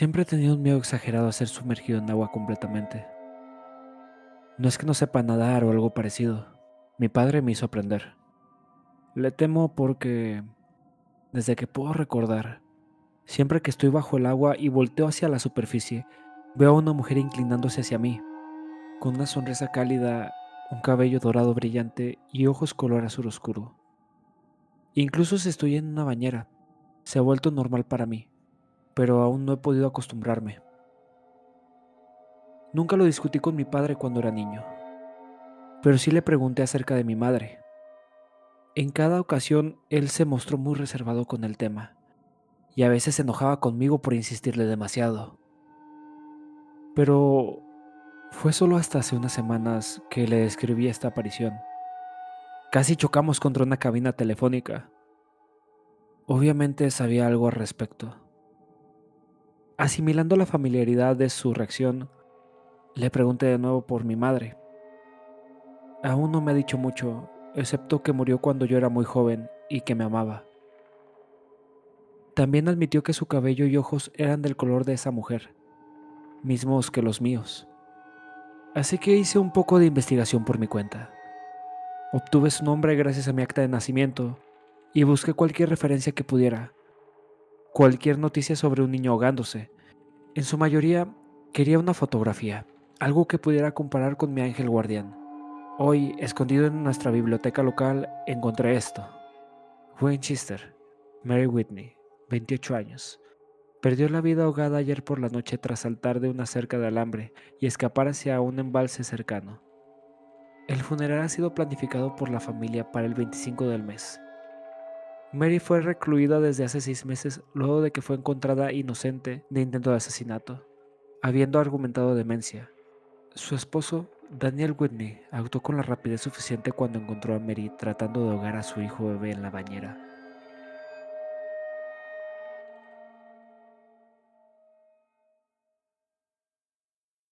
Siempre he tenido un miedo exagerado a ser sumergido en agua completamente. No es que no sepa nadar o algo parecido. Mi padre me hizo aprender. Le temo porque, desde que puedo recordar, siempre que estoy bajo el agua y volteo hacia la superficie, veo a una mujer inclinándose hacia mí, con una sonrisa cálida, un cabello dorado brillante y ojos color azul oscuro. Incluso si estoy en una bañera, se ha vuelto normal para mí pero aún no he podido acostumbrarme. Nunca lo discutí con mi padre cuando era niño, pero sí le pregunté acerca de mi madre. En cada ocasión él se mostró muy reservado con el tema, y a veces se enojaba conmigo por insistirle demasiado. Pero fue solo hasta hace unas semanas que le describí esta aparición. Casi chocamos contra una cabina telefónica. Obviamente sabía algo al respecto. Asimilando la familiaridad de su reacción, le pregunté de nuevo por mi madre. Aún no me ha dicho mucho, excepto que murió cuando yo era muy joven y que me amaba. También admitió que su cabello y ojos eran del color de esa mujer, mismos que los míos. Así que hice un poco de investigación por mi cuenta. Obtuve su nombre gracias a mi acta de nacimiento y busqué cualquier referencia que pudiera, cualquier noticia sobre un niño ahogándose. En su mayoría, quería una fotografía, algo que pudiera comparar con mi ángel guardián. Hoy, escondido en nuestra biblioteca local, encontré esto. Winchester, Mary Whitney, 28 años. Perdió la vida ahogada ayer por la noche tras saltar de una cerca de alambre y escapar hacia un embalse cercano. El funeral ha sido planificado por la familia para el 25 del mes. Mary fue recluida desde hace seis meses luego de que fue encontrada inocente de intento de asesinato, habiendo argumentado demencia. Su esposo, Daniel Whitney, actuó con la rapidez suficiente cuando encontró a Mary tratando de ahogar a su hijo bebé en la bañera.